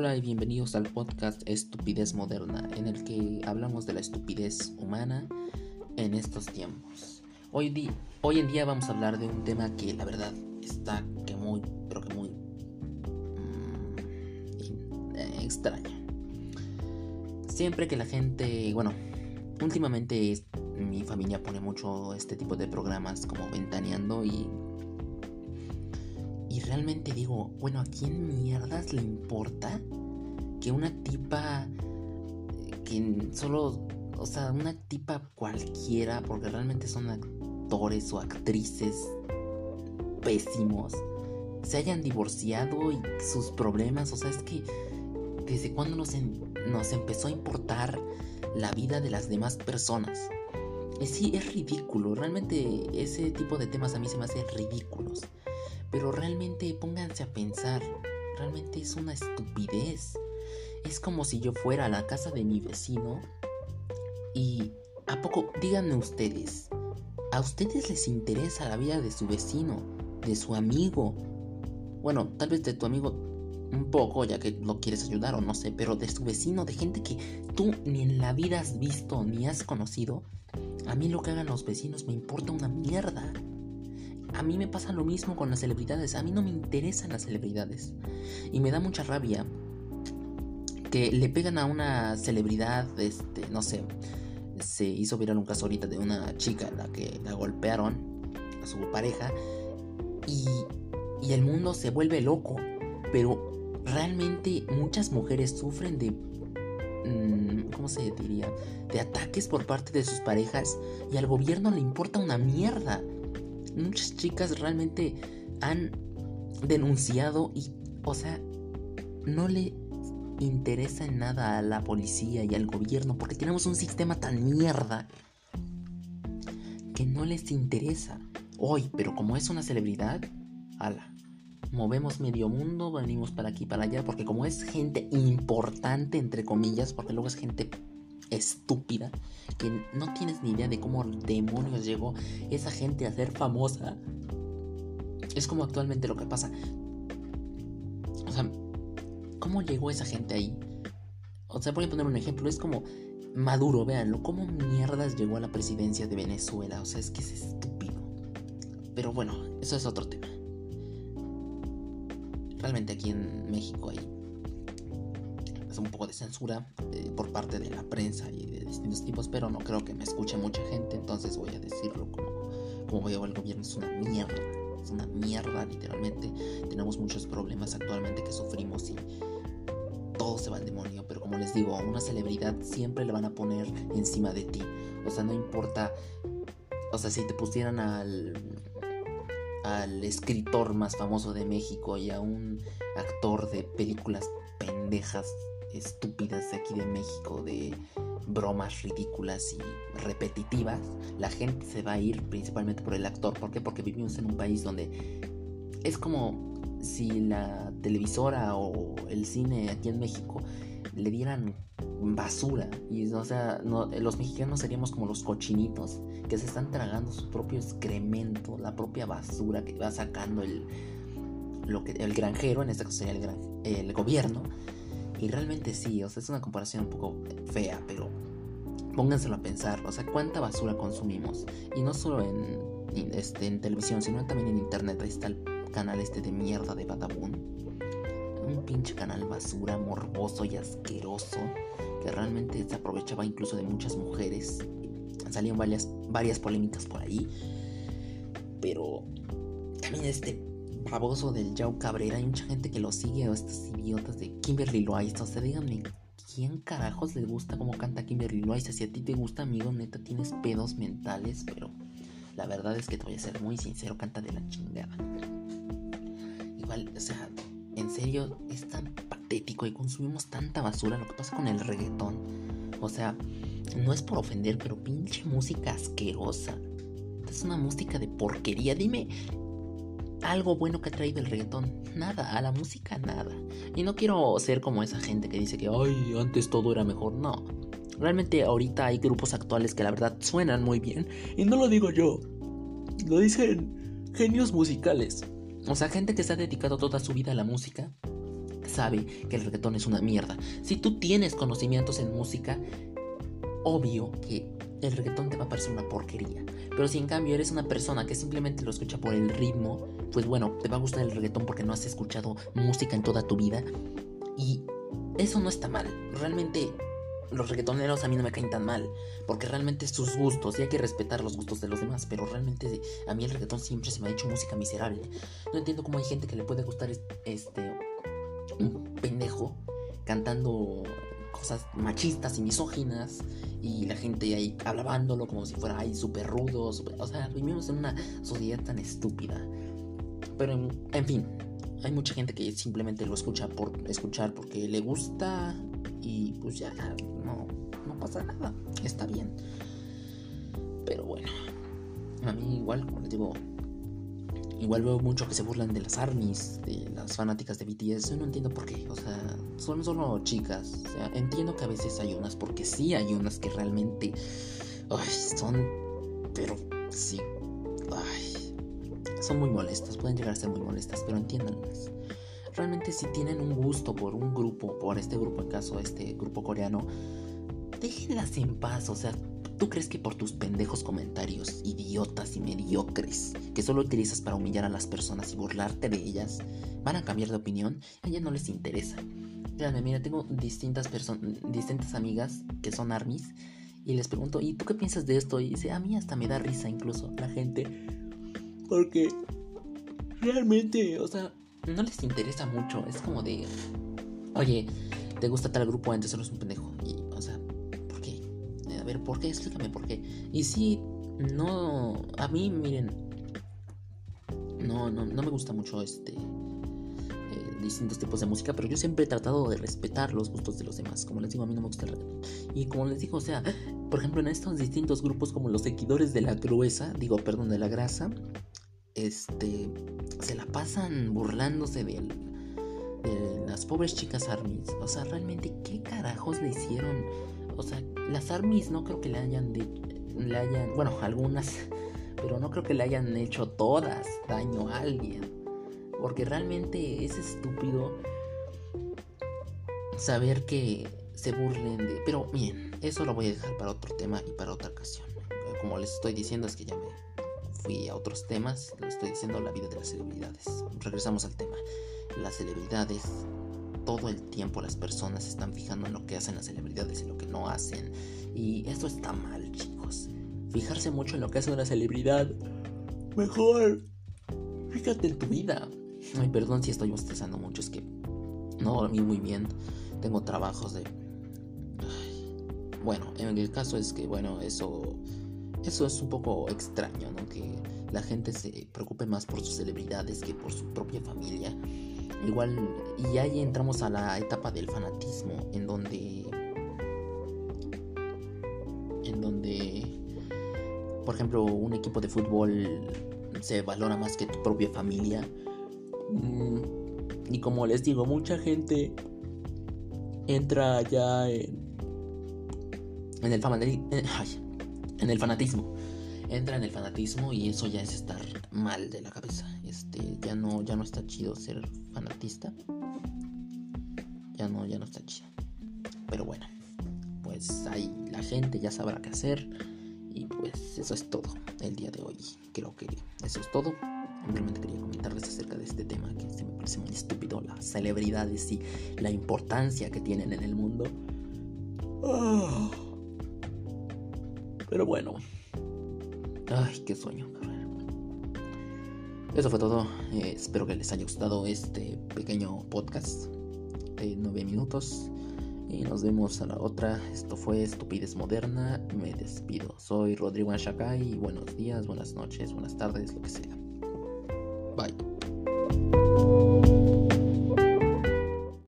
Hola y bienvenidos al podcast Estupidez Moderna, en el que hablamos de la estupidez humana en estos tiempos. Hoy, hoy en día vamos a hablar de un tema que la verdad está que muy, pero que muy mm, eh, extraño. Siempre que la gente, bueno, últimamente mi familia pone mucho este tipo de programas como ventaneando y realmente digo, bueno, ¿a quién mierdas le importa que una tipa que solo, o sea, una tipa cualquiera, porque realmente son actores o actrices pésimos, se hayan divorciado y sus problemas, o sea, es que desde cuando nos, nos empezó a importar la vida de las demás personas. Y sí, es ridículo, realmente ese tipo de temas a mí se me hacen ridículos. Pero realmente pónganse a pensar, realmente es una estupidez. Es como si yo fuera a la casa de mi vecino y a poco, díganme ustedes, ¿a ustedes les interesa la vida de su vecino, de su amigo? Bueno, tal vez de tu amigo un poco, ya que lo quieres ayudar o no sé, pero de su vecino, de gente que tú ni en la vida has visto ni has conocido, a mí lo que hagan los vecinos me importa una mierda. A mí me pasa lo mismo con las celebridades. A mí no me interesan las celebridades. Y me da mucha rabia que le pegan a una celebridad, este, no sé, se hizo viral un caso ahorita de una chica en la que la golpearon a su pareja y, y el mundo se vuelve loco. Pero realmente muchas mujeres sufren de mm, ¿cómo se diría? De ataques por parte de sus parejas y al gobierno le importa una mierda muchas chicas realmente han denunciado y, o sea, no le interesa en nada a la policía y al gobierno porque tenemos un sistema tan mierda que no les interesa. Hoy, pero como es una celebridad, ala, movemos medio mundo, venimos para aquí para allá porque como es gente importante entre comillas, porque luego es gente estúpida que no tienes ni idea de cómo demonios llegó esa gente a ser famosa. Es como actualmente lo que pasa. O sea, ¿cómo llegó esa gente ahí? O sea, voy a poner un ejemplo. Es como Maduro, véanlo. ¿Cómo mierdas llegó a la presidencia de Venezuela? O sea, es que es estúpido. Pero bueno, eso es otro tema. Realmente aquí en México hay un poco de censura eh, por parte de la prensa y de distintos tipos, pero no creo que me escuche mucha gente, entonces voy a decirlo como, como veo el gobierno, es una mierda, es una mierda literalmente, tenemos muchos problemas actualmente que sufrimos y todo se va al demonio, pero como les digo, a una celebridad siempre le van a poner encima de ti, o sea, no importa, o sea, si te pusieran al al escritor más famoso de México y a un actor de películas pendejas estúpidas de aquí de México, de bromas ridículas y repetitivas, la gente se va a ir principalmente por el actor. ¿Por qué? Porque vivimos en un país donde es como si la televisora o el cine aquí en México le dieran basura y o sea los mexicanos seríamos como los cochinitos que se están tragando su propio excremento la propia basura que va sacando el lo que el granjero en este caso sería el, el gobierno y realmente sí, o sea, es una comparación un poco fea, pero pónganselo a pensar, o sea, cuánta basura consumimos. Y no solo en, este, en televisión, sino también en internet. Está el canal este de mierda de Badabun. Un pinche canal basura, morboso y asqueroso, que realmente se aprovechaba incluso de muchas mujeres. Salían varias, varias polémicas por ahí. Pero también este baboso del Yao Cabrera. Hay mucha gente que lo sigue, o estos idiotas de Kimberly Loaiza. O sea, díganme, ¿quién carajos les gusta cómo canta Kimberly Loaiza? Si a ti te gusta, amigo, neta, tienes pedos mentales, pero la verdad es que te voy a ser muy sincero, canta de la chingada. Igual, o sea, en serio, es tan patético y consumimos tanta basura lo que pasa con el reggaetón. O sea, no es por ofender, pero pinche música asquerosa. Es una música de porquería. Dime, algo bueno que ha traído el reggaetón. Nada, a la música nada. Y no quiero ser como esa gente que dice que, ay, antes todo era mejor. No. Realmente ahorita hay grupos actuales que la verdad suenan muy bien. Y no lo digo yo. Lo dicen genios musicales. O sea, gente que se ha dedicado toda su vida a la música. sabe que el reggaetón es una mierda. Si tú tienes conocimientos en música, obvio que el reggaetón te va a parecer una porquería. Pero si en cambio eres una persona que simplemente lo escucha por el ritmo, pues bueno, te va a gustar el reggaetón porque no has escuchado música en toda tu vida. Y eso no está mal. Realmente los reggaetoneros a mí no me caen tan mal, porque realmente sus gustos, y hay que respetar los gustos de los demás, pero realmente a mí el reggaetón siempre se me ha hecho música miserable. No entiendo cómo hay gente que le puede gustar este un pendejo cantando cosas machistas y misóginas y la gente ahí alabándolo como si fuera ahí súper rudo, o sea, vivimos en una sociedad tan estúpida. Pero en fin, hay mucha gente que simplemente lo escucha por escuchar porque le gusta y pues ya no, no pasa nada, está bien. Pero bueno, a mí igual, como les digo, igual veo mucho que se burlan de las armies, de las fanáticas de BTS. Yo no entiendo por qué. O sea, son solo chicas. Entiendo que a veces hay unas, porque sí hay unas que realmente ay, son. Pero sí. Ay, son muy molestas. Pueden llegar a ser muy molestas, pero entiéndanlas realmente si tienen un gusto por un grupo, por este grupo en caso, este grupo coreano, déjenlas en paz, o sea, ¿tú crees que por tus pendejos comentarios, idiotas y mediocres, que solo utilizas para humillar a las personas y burlarte de ellas, van a cambiar de opinión? A ellas no les interesa. Créanme, mira, tengo distintas personas, distintas amigas que son armies y les pregunto, ¿y tú qué piensas de esto? Y dice, a mí hasta me da risa incluso la gente. Porque realmente, o sea, no les interesa mucho. Es como de, oye, ¿te gusta tal grupo? Antes solo es un pendejo. ¿Por qué? Explícame por qué. Y si no, a mí, miren, no, no, no me gusta mucho este eh, distintos tipos de música, pero yo siempre he tratado de respetar los gustos de los demás. Como les digo, a mí no me gusta el Y como les digo, o sea, por ejemplo, en estos distintos grupos como los seguidores de la gruesa, digo, perdón, de la grasa, este, se la pasan burlándose de, de las pobres chicas armies. O sea, realmente, ¿qué carajos le hicieron? O sea, las armies no creo que le hayan, le hayan, bueno, algunas, pero no creo que le hayan hecho todas daño a alguien. Porque realmente es estúpido saber que se burlen de... Pero bien, eso lo voy a dejar para otro tema y para otra ocasión. Como les estoy diciendo es que ya me fui a otros temas, lo estoy diciendo la vida de las celebridades. Regresamos al tema. Las celebridades, todo el tiempo las personas se están fijando en lo que hacen las celebridades y lo que no hacen. Y esto está mal, chicos. Fijarse mucho en lo que hace una celebridad. Mejor, fíjate en tu vida. Ay, perdón si estoy estresando mucho, es que no dormí muy bien. Tengo trabajos de... Bueno, en el caso es que, bueno, eso eso es un poco extraño, ¿no? Que la gente se preocupe más por sus celebridades que por su propia familia. Igual, y ahí entramos a la etapa del fanatismo, en donde. En donde. Por ejemplo, un equipo de fútbol se valora más que tu propia familia. Mm, y como les digo, mucha gente entra ya en. En el fanatismo en el fanatismo. Entra en el fanatismo y eso ya es estar mal de la cabeza. Este, ya no, ya no está chido ser fanatista. Ya no, ya no está chido. Pero bueno, pues ahí la gente ya sabrá qué hacer. Y pues eso es todo el día de hoy. Creo que eso es todo. Simplemente quería comentarles acerca de este tema que se me parece muy estúpido. Las celebridades y la importancia que tienen en el mundo. Ah. Pero bueno. Ay, qué sueño. Eso fue todo. Eh, espero que les haya gustado este pequeño podcast de 9 minutos. Y nos vemos a la otra. Esto fue Estupidez Moderna. Me despido. Soy Rodrigo Anshaka y buenos días, buenas noches, buenas tardes, lo que sea. Bye.